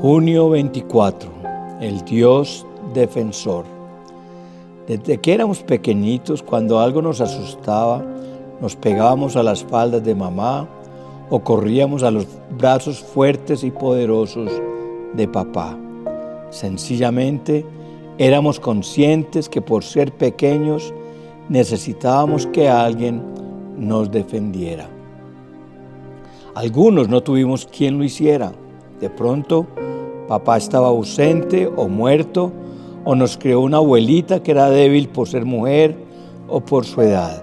Junio 24. El Dios defensor. Desde que éramos pequeñitos, cuando algo nos asustaba, nos pegábamos a las espaldas de mamá o corríamos a los brazos fuertes y poderosos de papá. Sencillamente, éramos conscientes que por ser pequeños necesitábamos que alguien nos defendiera. Algunos no tuvimos quien lo hiciera. De pronto, papá estaba ausente o muerto, o nos creó una abuelita que era débil por ser mujer o por su edad.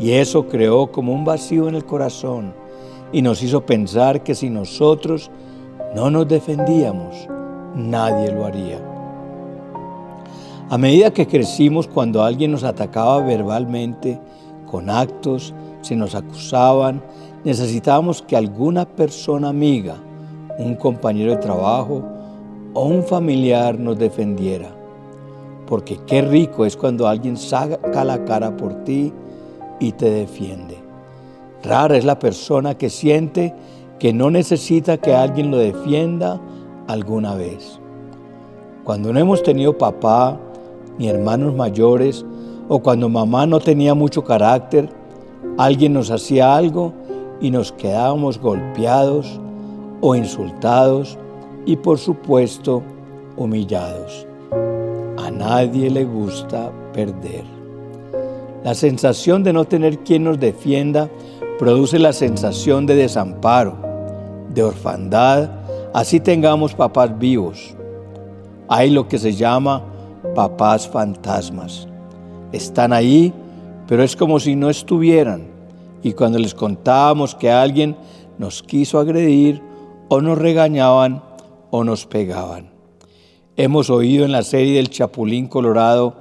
Y eso creó como un vacío en el corazón y nos hizo pensar que si nosotros no nos defendíamos, nadie lo haría. A medida que crecimos, cuando alguien nos atacaba verbalmente, con actos, se nos acusaban, necesitábamos que alguna persona amiga un compañero de trabajo o un familiar nos defendiera. Porque qué rico es cuando alguien saca la cara por ti y te defiende. Rara es la persona que siente que no necesita que alguien lo defienda alguna vez. Cuando no hemos tenido papá ni hermanos mayores o cuando mamá no tenía mucho carácter, alguien nos hacía algo y nos quedábamos golpeados, o insultados y por supuesto humillados. A nadie le gusta perder. La sensación de no tener quien nos defienda produce la sensación de desamparo, de orfandad, así tengamos papás vivos. Hay lo que se llama papás fantasmas. Están ahí, pero es como si no estuvieran. Y cuando les contábamos que alguien nos quiso agredir o nos regañaban o nos pegaban. Hemos oído en la serie del Chapulín Colorado,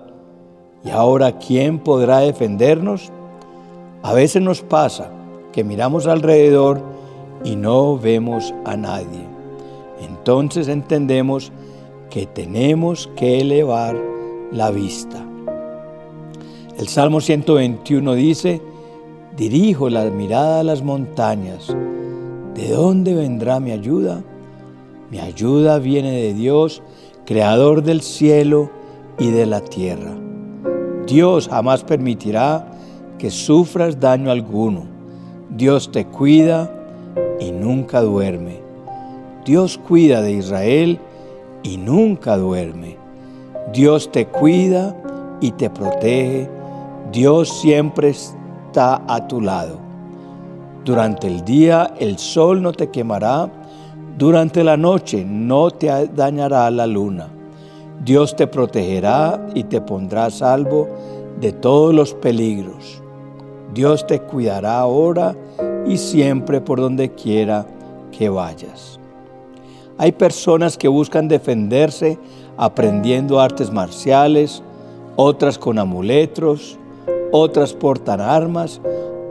¿y ahora quién podrá defendernos? A veces nos pasa que miramos alrededor y no vemos a nadie. Entonces entendemos que tenemos que elevar la vista. El Salmo 121 dice, dirijo la mirada a las montañas ¿De dónde vendrá mi ayuda? Mi ayuda viene de Dios, creador del cielo y de la tierra. Dios jamás permitirá que sufras daño alguno. Dios te cuida y nunca duerme. Dios cuida de Israel y nunca duerme. Dios te cuida y te protege. Dios siempre está a tu lado. Durante el día el sol no te quemará, durante la noche no te dañará la luna. Dios te protegerá y te pondrá a salvo de todos los peligros. Dios te cuidará ahora y siempre por donde quiera que vayas. Hay personas que buscan defenderse aprendiendo artes marciales, otras con amuletos, otras portan armas,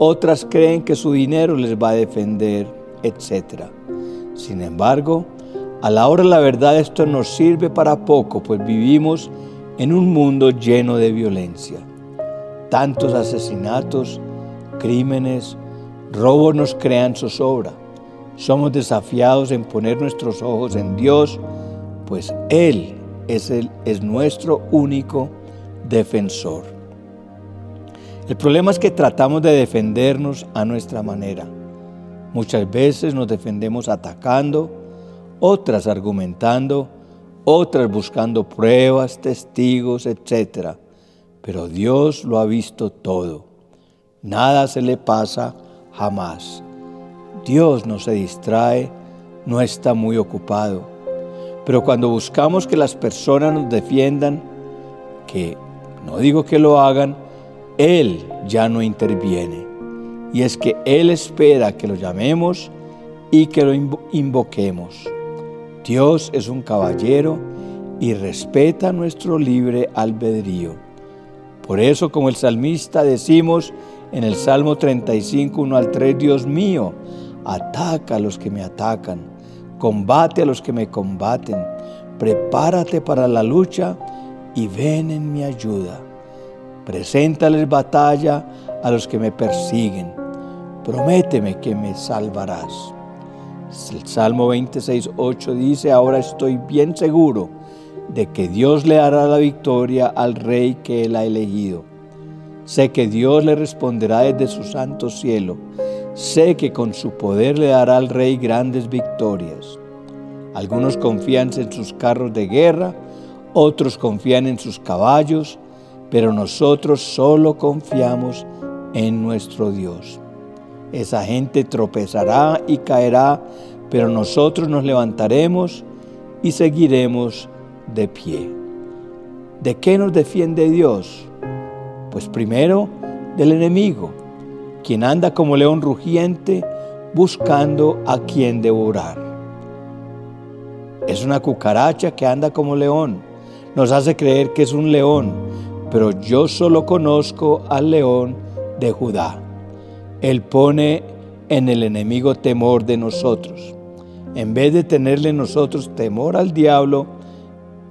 otras creen que su dinero les va a defender, etc. Sin embargo, a la hora de la verdad esto nos sirve para poco, pues vivimos en un mundo lleno de violencia. Tantos asesinatos, crímenes, robos nos crean zozobra. Somos desafiados en poner nuestros ojos en Dios, pues Él es, el, es nuestro único defensor. El problema es que tratamos de defendernos a nuestra manera. Muchas veces nos defendemos atacando, otras argumentando, otras buscando pruebas, testigos, etc. Pero Dios lo ha visto todo. Nada se le pasa jamás. Dios no se distrae, no está muy ocupado. Pero cuando buscamos que las personas nos defiendan, que no digo que lo hagan, él ya no interviene. Y es que Él espera que lo llamemos y que lo invoquemos. Dios es un caballero y respeta nuestro libre albedrío. Por eso, como el salmista decimos en el Salmo 35, 1 al 3, Dios mío, ataca a los que me atacan, combate a los que me combaten, prepárate para la lucha y ven en mi ayuda. Preséntales batalla a los que me persiguen. Prométeme que me salvarás. El Salmo 26, 8 dice, ahora estoy bien seguro de que Dios le hará la victoria al rey que él ha elegido. Sé que Dios le responderá desde su santo cielo. Sé que con su poder le dará al rey grandes victorias. Algunos confían en sus carros de guerra, otros confían en sus caballos, pero nosotros solo confiamos en nuestro Dios. Esa gente tropezará y caerá, pero nosotros nos levantaremos y seguiremos de pie. ¿De qué nos defiende Dios? Pues primero del enemigo, quien anda como león rugiente buscando a quien devorar. Es una cucaracha que anda como león. Nos hace creer que es un león, pero yo solo conozco al león de Judá. Él pone en el enemigo temor de nosotros. En vez de tenerle nosotros temor al diablo,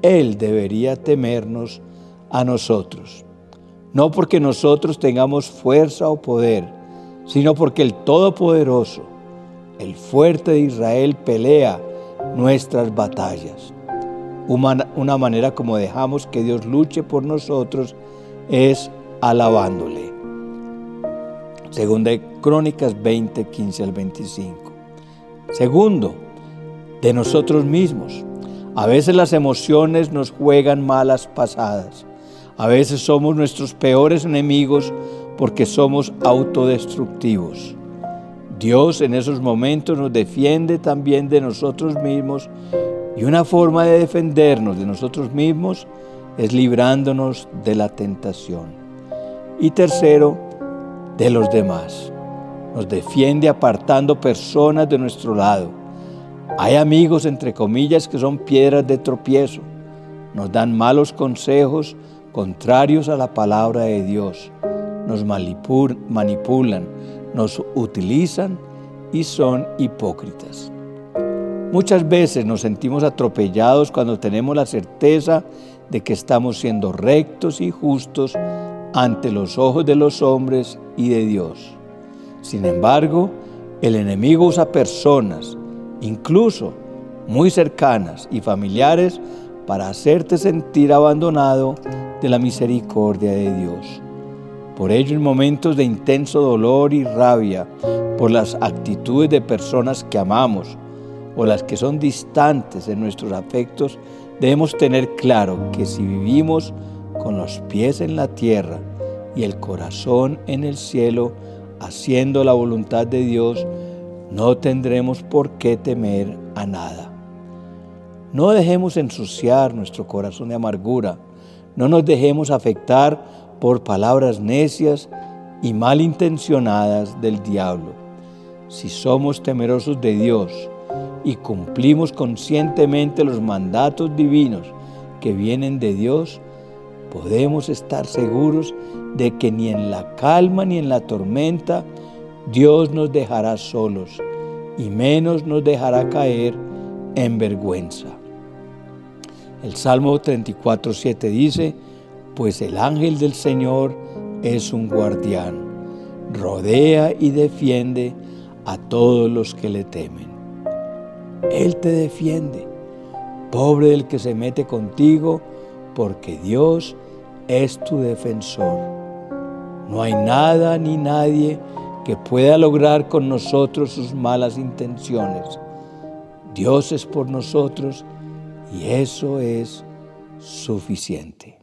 él debería temernos a nosotros. No porque nosotros tengamos fuerza o poder, sino porque el Todopoderoso, el fuerte de Israel, pelea nuestras batallas. Una, manera como dejamos que Dios luche por nosotros es alabándole. Segunda de Crónicas 20, 15 al 25. Segundo, de nosotros mismos. A veces las emociones nos juegan malas pasadas. A veces somos nuestros peores enemigos porque somos autodestructivos. Dios en esos momentos nos defiende también de nosotros mismos y una forma de defendernos de nosotros mismos es librándonos de la tentación. Y tercero, de los demás. Nos defiende apartando personas de nuestro lado hay amigos, entre comillas, que son piedras de tropiezo. Nos dan malos consejos contrarios a la palabra de Dios. Nos manipulan, nos utilizan y son hipócritas. Muchas veces nos sentimos atropellados cuando tenemos la certeza de que estamos siendo rectos y justos ante los ojos de los hombres y de Dios. Sin embargo, el enemigo usa personas, incluso muy cercanas y familiares, para hacerte sentir abandonado de la misericordia de Dios. Por ello, en momentos de intenso dolor y rabia por las actitudes de personas que amamos o las que son distantes en nuestros afectos, debemos tener claro que si vivimos con los pies en la tierra y el corazón en el cielo, haciendo la voluntad de Dios, no tendremos por qué temer a nada. No dejemos ensuciar nuestro corazón de amargura, no nos dejemos afectar por palabras necias y malintencionadas del diablo. Si somos temerosos de Dios y cumplimos conscientemente los mandatos divinos que vienen de Dios, podemos estar seguros de que ni en la calma ni en la tormenta Dios nos dejará solos y menos nos dejará caer en vergüenza. El Salmo 34, 7 dice, pues el ángel del Señor es un guardián, rodea y defiende a todos los que le temen. Él te defiende, pobre del que se mete contigo, porque Dios es tu defensor. No hay nada ni nadie que pueda lograr con nosotros sus malas intenciones. Dios es por nosotros y eso es suficiente.